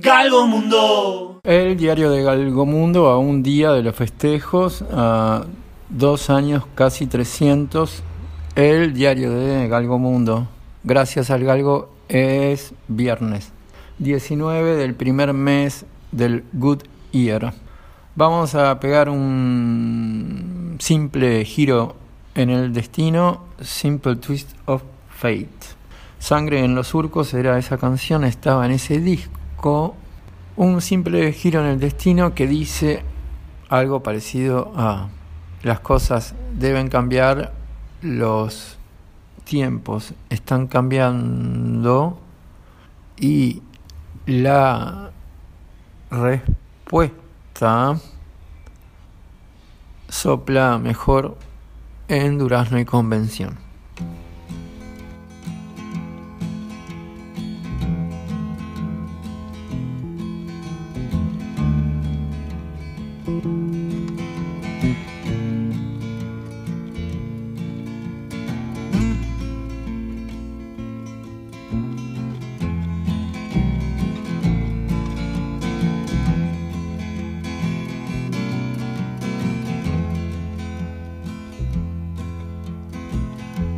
Galgo Mundo. El diario de Galgo Mundo a un día de los festejos, a dos años, casi 300. El diario de Galgo Mundo. Gracias al Galgo es viernes, 19 del primer mes del Good Year. Vamos a pegar un simple giro en el destino, Simple Twist of Fate. Sangre en los surcos era esa canción, estaba en ese disco. Un simple giro en el destino que dice algo parecido a las cosas deben cambiar, los tiempos están cambiando y la respuesta sopla mejor en Durazno y Convención.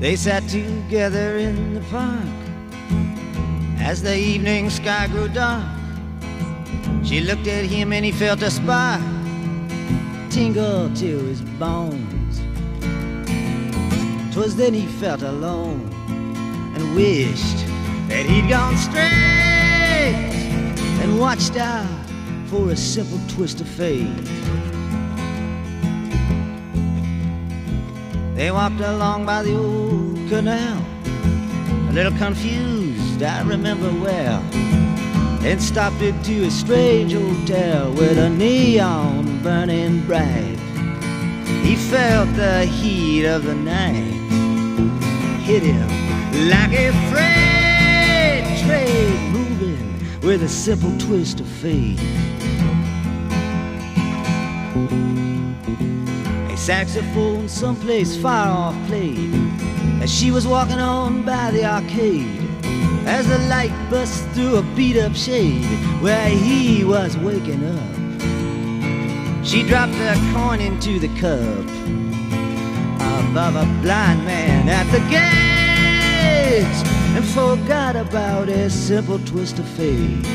They sat together in the park as the evening sky grew dark. She looked at him and he felt a spark tingle to his bones. Twas then he felt alone and wished that he'd gone straight and watched out for a simple twist of fate. They walked along by the old canal, a little confused, I remember well. And stopped into a strange hotel with a neon burning bright. He felt the heat of the night hit him like a freight train moving with a simple twist of fate. Saxophone someplace far off played as she was walking on by the arcade as the light bust through a beat up shade where he was waking up. She dropped a coin into the cup above a blind man at the gate and forgot about a simple twist of fate.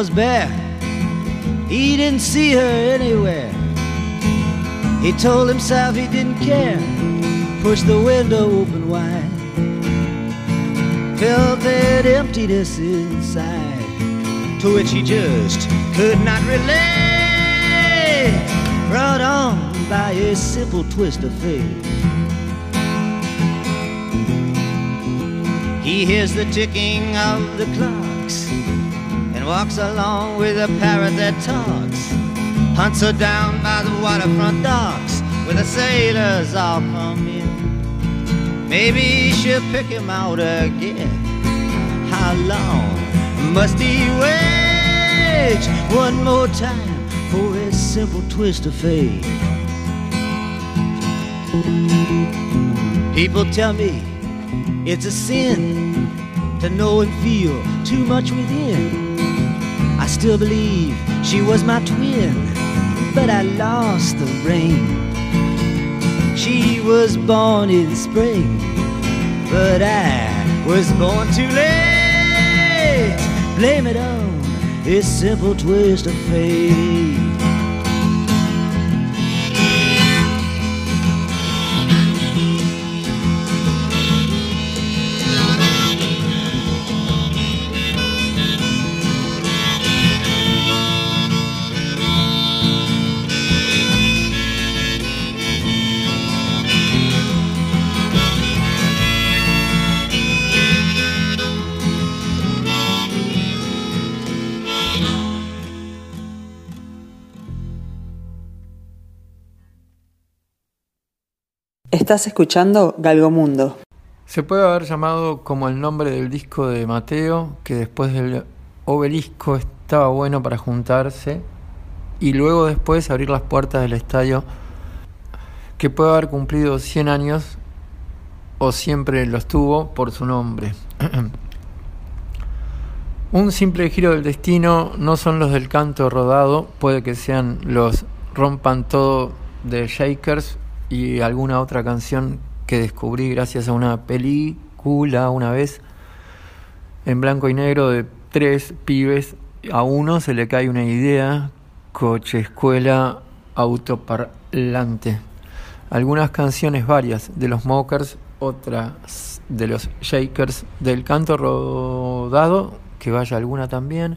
Was bare. He didn't see her anywhere. He told himself he didn't care. Pushed the window open wide. Felt that emptiness inside, to which he just could not relate. Brought on by a simple twist of fate. He hears the ticking of the clocks and walks along with a parrot that talks. Hunts her down by the waterfront docks where the sailors all come in. Maybe she'll pick him out again. How long must he wait one more time for a simple twist of fate? People tell me it's a sin to know and feel too much within. I still believe she was my twin, but I lost the ring. She was born in spring, but I was born too late. Blame it on a simple twist of fate. Estás escuchando Galgomundo. Se puede haber llamado como el nombre del disco de Mateo, que después del obelisco estaba bueno para juntarse y luego después abrir las puertas del estadio que puede haber cumplido 100 años o siempre los tuvo por su nombre. Un simple giro del destino no son los del canto rodado, puede que sean los rompan todo de Shakers y alguna otra canción que descubrí gracias a una película una vez en blanco y negro de tres pibes. A uno se le cae una idea, coche, escuela, autoparlante. Algunas canciones varias de los Mokers, otras de los Shakers, del canto rodado, que vaya alguna también.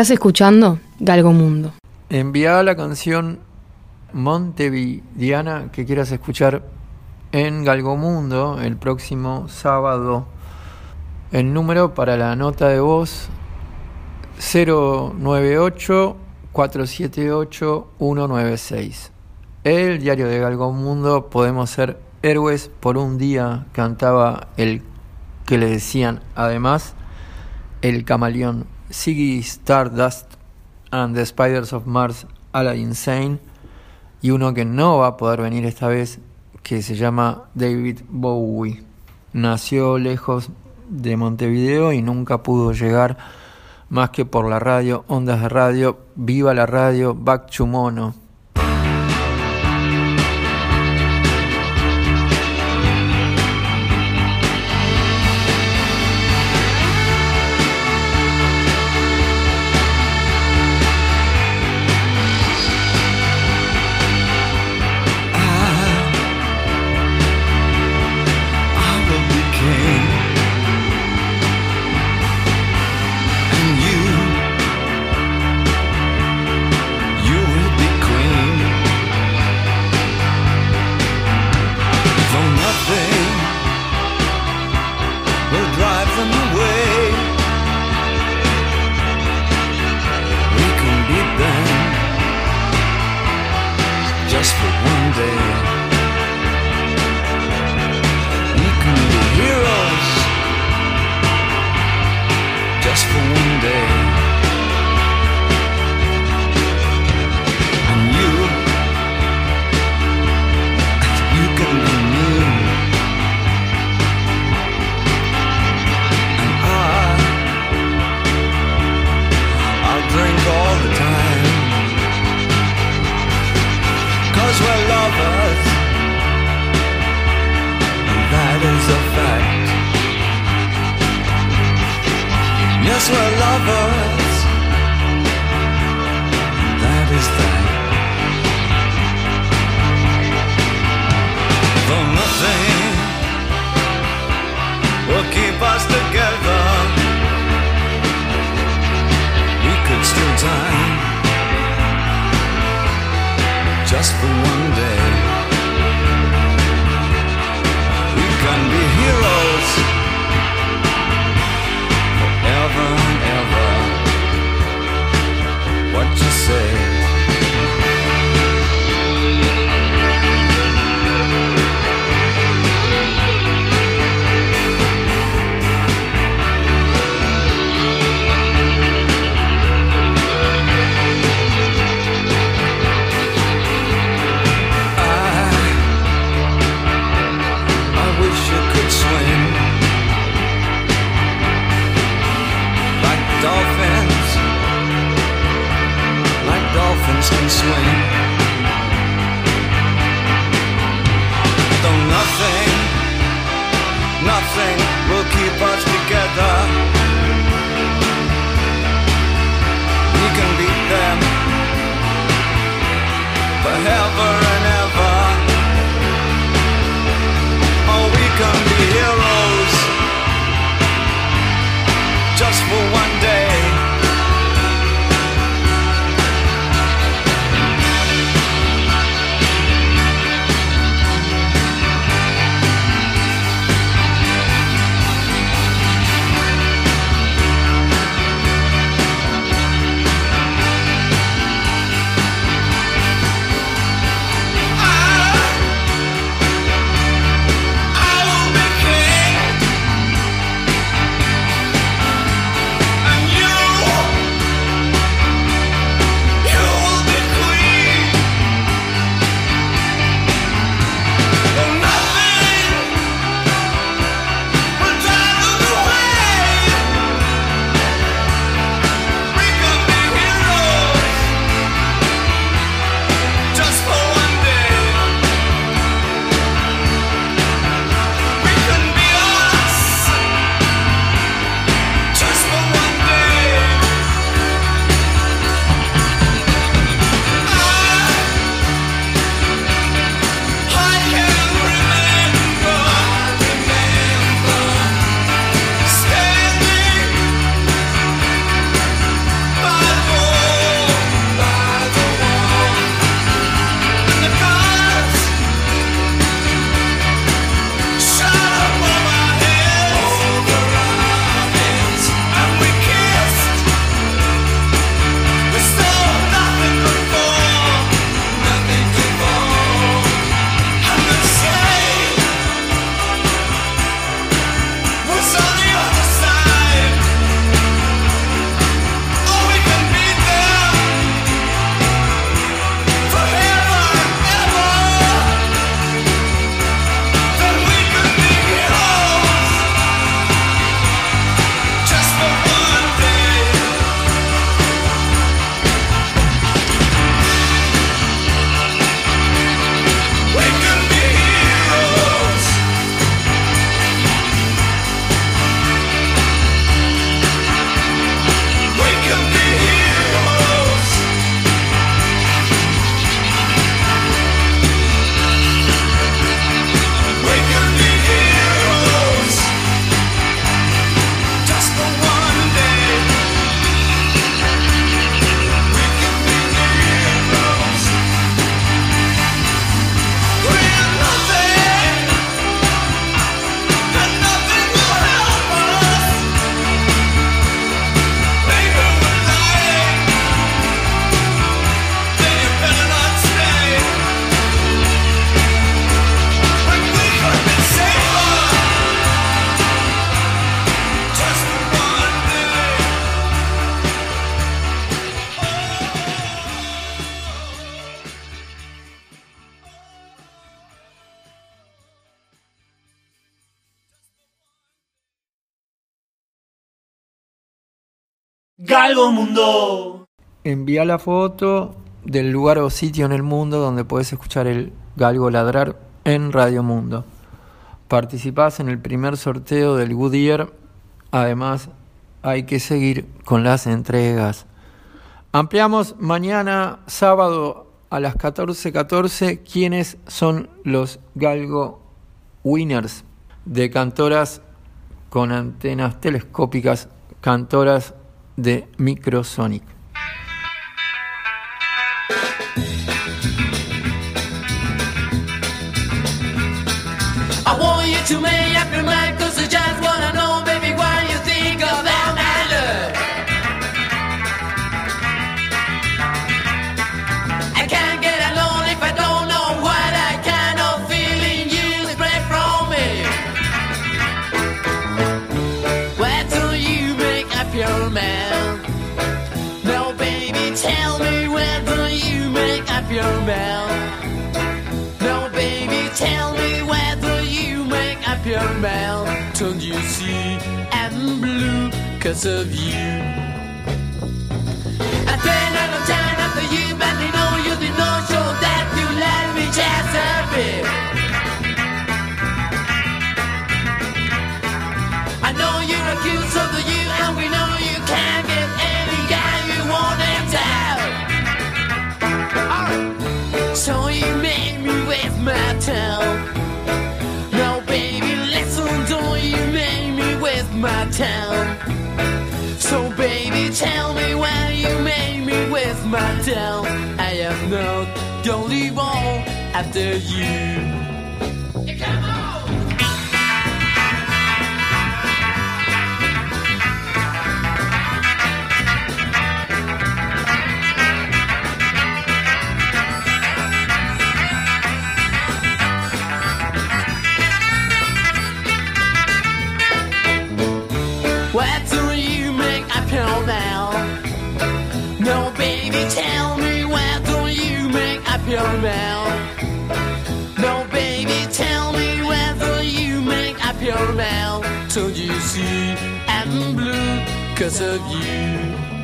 Estás escuchando Galgo Mundo. Envía la canción Montevidiana que quieras escuchar en Galgomundo el próximo sábado. El número para la nota de voz 098 478 196. El diario de Galgomundo podemos ser héroes por un día, cantaba el que le decían además el camaleón Ziggy Stardust and the Spiders of Mars a la Insane. Y uno que no va a poder venir esta vez que se llama David Bowie. Nació lejos de Montevideo y nunca pudo llegar más que por la radio, ondas de radio, viva la radio, back to swing Galgo Mundo. Envía la foto del lugar o sitio en el mundo donde puedes escuchar el galgo ladrar en Radio Mundo. Participás en el primer sorteo del Goodyear. Además, hay que seguir con las entregas. Ampliamos mañana sábado a las 14:14 quiénes son los Galgo Winners de cantoras con antenas telescópicas, cantoras de Microsonic. Blue cause of you? I time after you, know you did show that you let me. tell I am not gonna leave all after you. Come on. No, baby, tell me whether you make up your mind. So you see, I'm blue cause of you.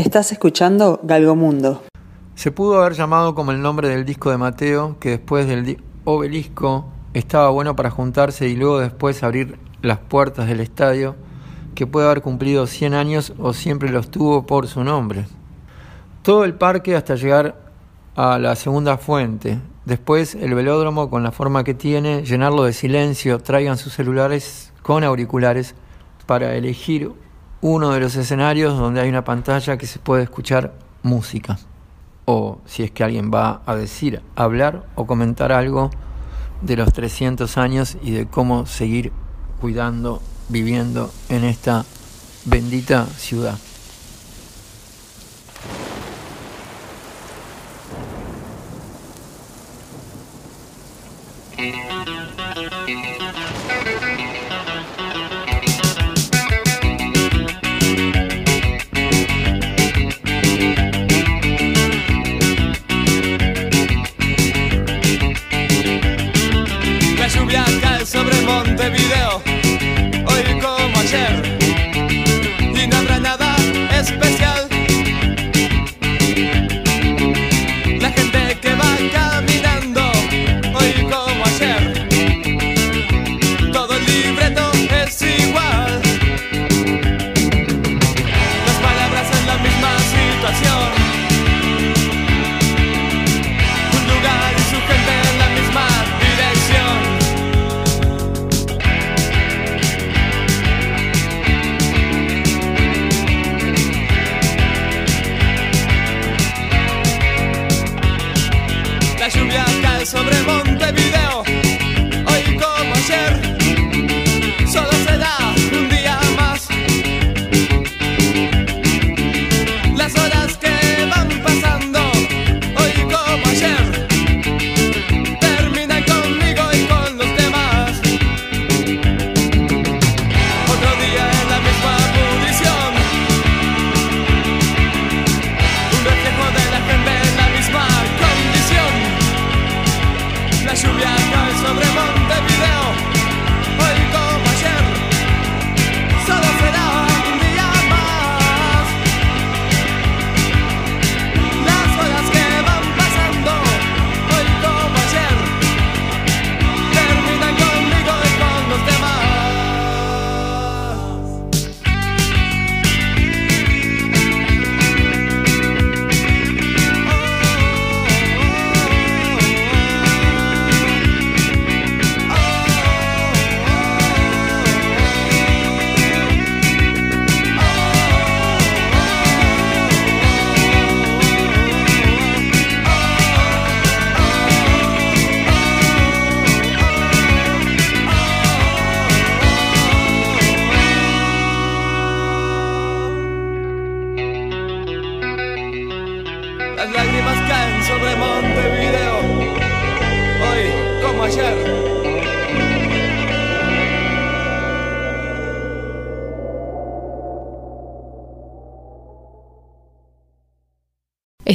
Estás escuchando Galgomundo. Se pudo haber llamado como el nombre del disco de Mateo, que después del obelisco estaba bueno para juntarse y luego después abrir las puertas del estadio, que puede haber cumplido 100 años o siempre los tuvo por su nombre. Todo el parque hasta llegar a la segunda fuente. Después el velódromo con la forma que tiene, llenarlo de silencio, traigan sus celulares con auriculares para elegir uno de los escenarios donde hay una pantalla que se puede escuchar música. O si es que alguien va a decir, hablar o comentar algo de los 300 años y de cómo seguir cuidando, viviendo en esta bendita ciudad. Lluvia cae sobre Montevideo, hoy como ayer.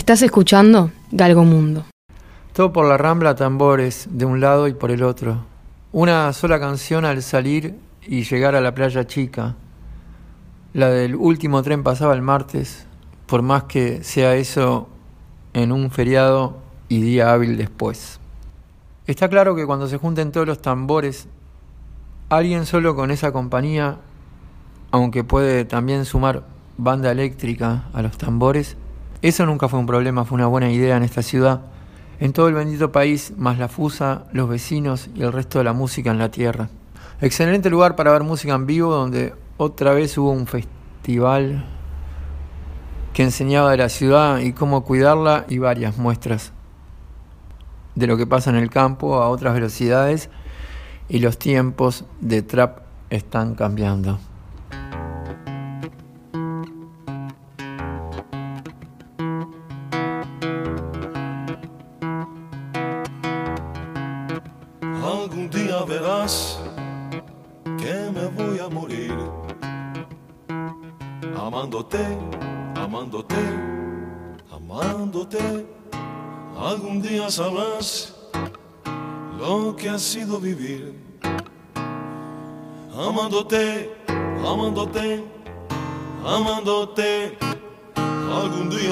Estás escuchando Galgo Mundo. Todo por la rambla tambores, de un lado y por el otro. Una sola canción al salir y llegar a la playa chica. La del último tren pasaba el martes, por más que sea eso en un feriado y día hábil después. Está claro que cuando se junten todos los tambores, alguien solo con esa compañía, aunque puede también sumar banda eléctrica a los tambores, eso nunca fue un problema, fue una buena idea en esta ciudad, en todo el bendito país, más la fusa, los vecinos y el resto de la música en la tierra. Excelente lugar para ver música en vivo, donde otra vez hubo un festival que enseñaba de la ciudad y cómo cuidarla y varias muestras de lo que pasa en el campo a otras velocidades y los tiempos de trap están cambiando.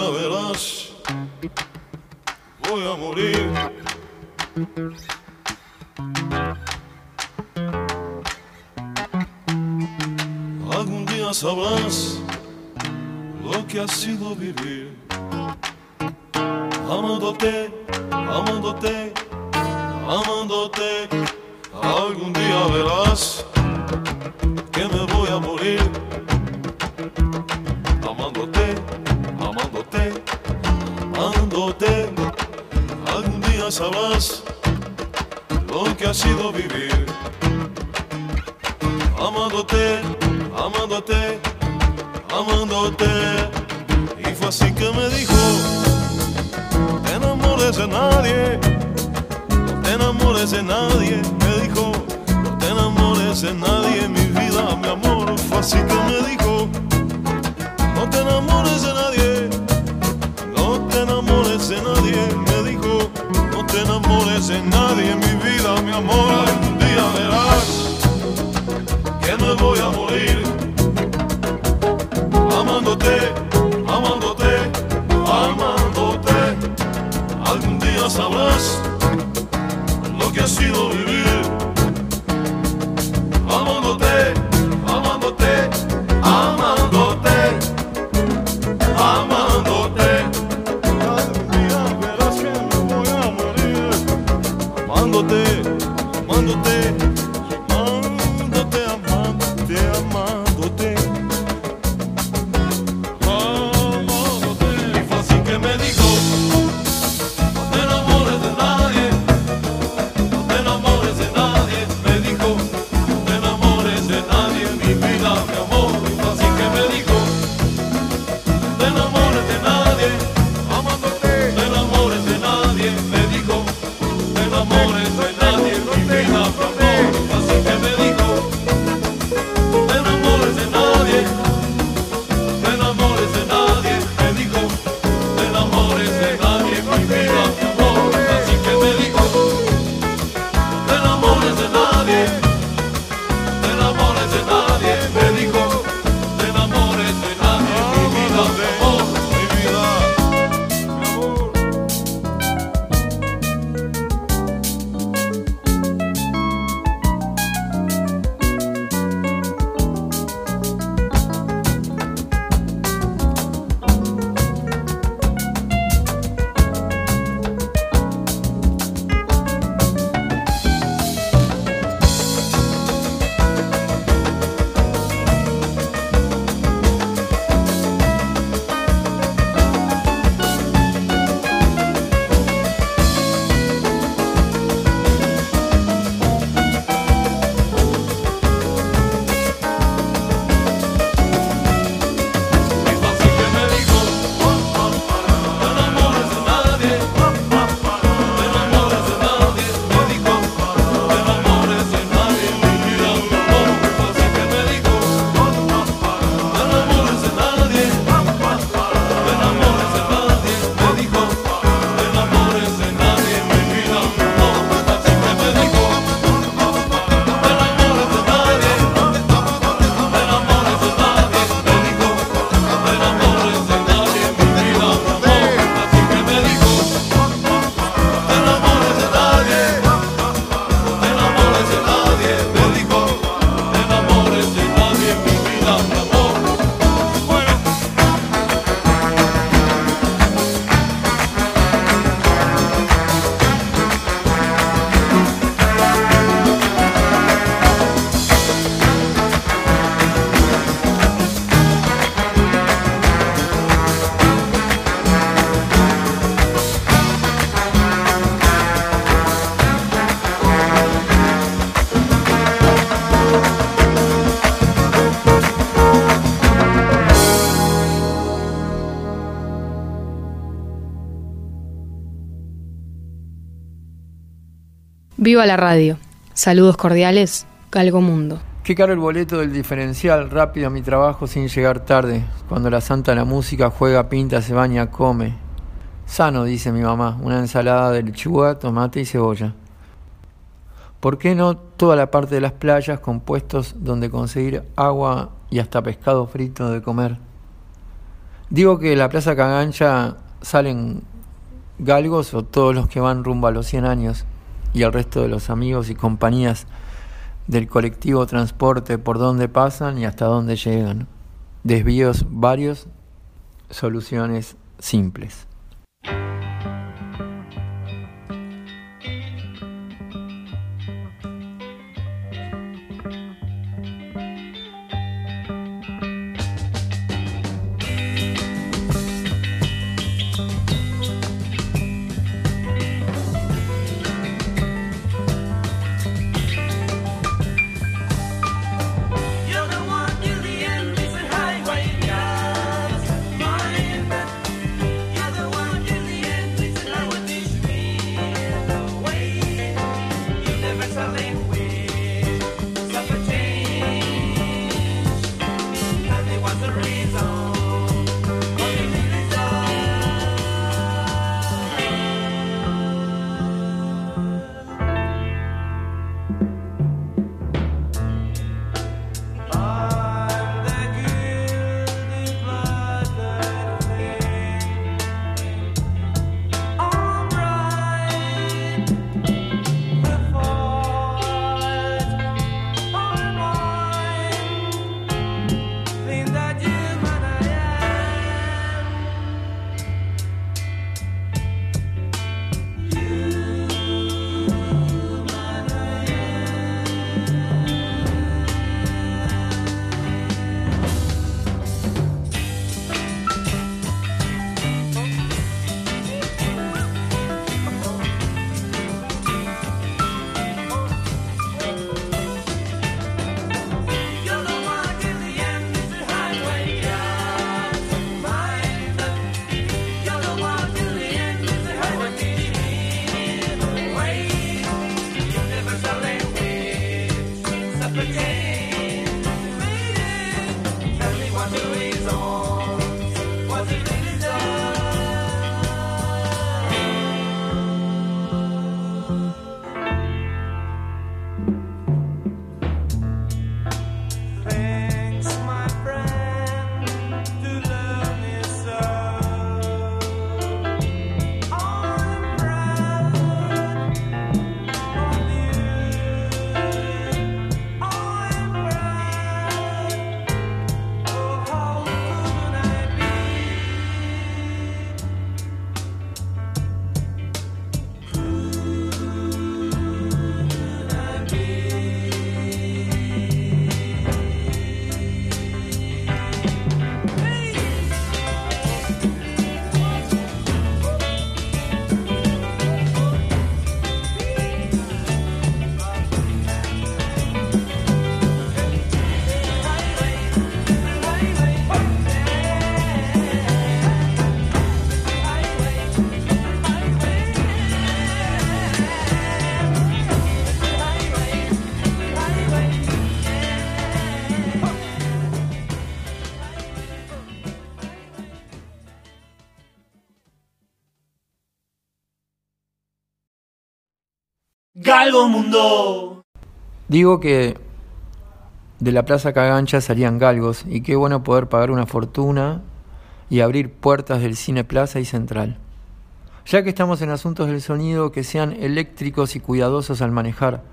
Algún día verás, voy a. Algún día sabrás lo que ha sido vivir amándote, amándote. Algún día verás que me sabrás lo que ha sido vivir amándote, amándote, amándote. Y fue así que me dijo, no te enamores de nadie, no te enamores de nadie. Me dijo, no te enamores de nadie, mi vida, mi amor. Fue así que me dijo, no te enamores de nadie, no te enamores de nadie. Te enamores de nadie, mi vida, mi amor. Algún día verás que me voy a morir amándote, amándote, amándote. Algún día sabrás lo que ha sido vivir Viva la radio. Saludos cordiales, Galgo Mundo. Qué caro el boleto del diferencial, rápido a mi trabajo sin llegar tarde. Cuando la santa la música juega, pinta, se baña, come. Sano, dice mi mamá, una ensalada de lechuga, tomate y cebolla. ¿Por qué no toda la parte de las playas con puestos donde conseguir agua y hasta pescado frito de comer? Digo que la Plaza Cagancha salen galgos o todos los que van rumbo a los 100 años y el resto de los amigos y compañías del colectivo transporte por dónde pasan y hasta dónde llegan. Desvíos varios, soluciones simples. Digo que de la Plaza Cagancha salían galgos y qué bueno poder pagar una fortuna y abrir puertas del Cine Plaza y Central. Ya que estamos en asuntos del sonido, que sean eléctricos y cuidadosos al manejar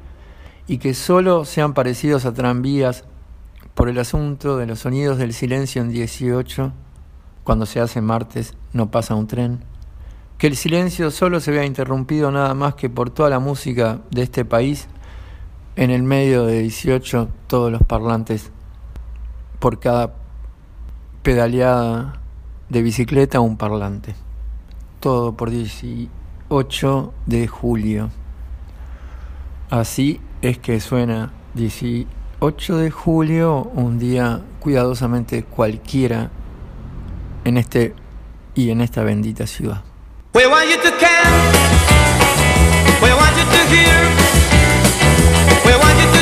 y que solo sean parecidos a tranvías por el asunto de los sonidos del silencio en 18, cuando se hace martes no pasa un tren. Que el silencio solo se vea interrumpido nada más que por toda la música de este país en el medio de 18 todos los parlantes por cada pedaleada de bicicleta un parlante. Todo por 18 de julio. Así es que suena 18 de julio, un día cuidadosamente cualquiera en este y en esta bendita ciudad. We want you to care. We want you to hear. We want you to.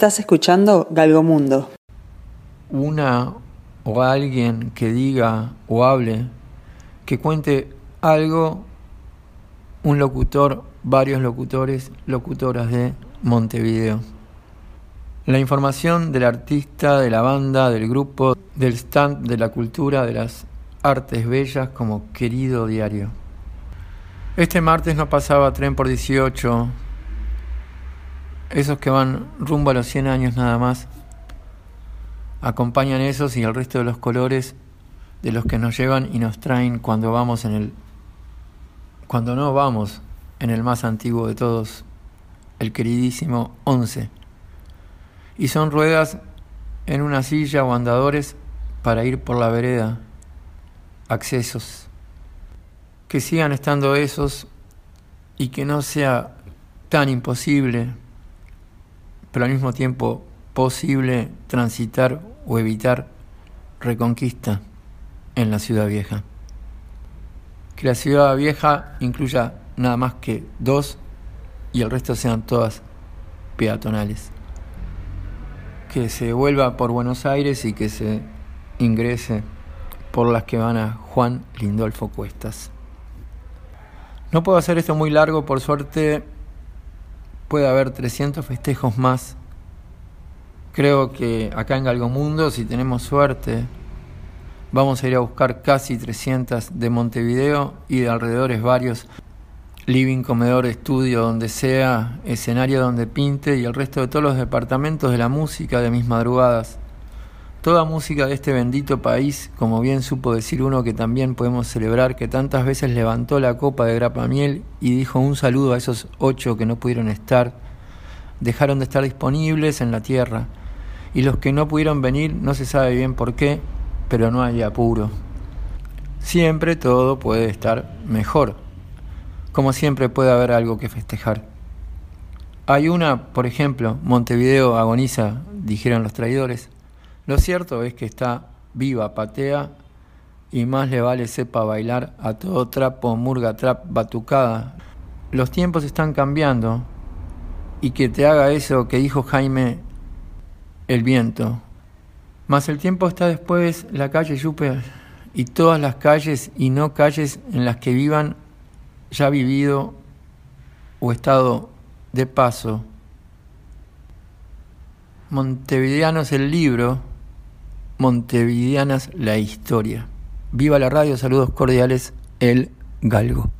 Estás escuchando Galgomundo. Una o alguien que diga o hable, que cuente algo, un locutor, varios locutores, locutoras de Montevideo. La información del artista, de la banda, del grupo, del stand, de la cultura, de las artes bellas como querido diario. Este martes no pasaba tren por 18, esos que van rumbo a los 100 años nada más, acompañan esos y el resto de los colores de los que nos llevan y nos traen cuando vamos en el cuando no vamos en el más antiguo de todos, el queridísimo 11. Y son ruedas en una silla o andadores para ir por la vereda, accesos. Que sigan estando esos y que no sea tan imposible pero al mismo tiempo posible transitar o evitar reconquista en la ciudad vieja. Que la ciudad vieja incluya nada más que dos y el resto sean todas peatonales. Que se vuelva por Buenos Aires y que se ingrese por las que van a Juan Lindolfo Cuestas. No puedo hacer esto muy largo, por suerte puede haber 300 festejos más. Creo que acá en Galgomundo, si tenemos suerte, vamos a ir a buscar casi 300 de Montevideo y de alrededores varios. Living, comedor, estudio, donde sea, escenario donde pinte y el resto de todos los departamentos de la música de mis madrugadas. Toda música de este bendito país, como bien supo decir uno que también podemos celebrar, que tantas veces levantó la copa de grapa miel y dijo un saludo a esos ocho que no pudieron estar, dejaron de estar disponibles en la tierra. Y los que no pudieron venir no se sabe bien por qué, pero no hay apuro. Siempre todo puede estar mejor. Como siempre puede haber algo que festejar. Hay una, por ejemplo, Montevideo agoniza, dijeron los traidores. Lo cierto es que está viva, patea y más le vale sepa bailar a todo trapo, murga, trap, batucada. Los tiempos están cambiando y que te haga eso que dijo Jaime el viento. Mas el tiempo está después, la calle Yupe y todas las calles y no calles en las que vivan ya vivido o estado de paso. Montevideanos el libro montevideanas la historia. Viva la radio, saludos cordiales, el galgo.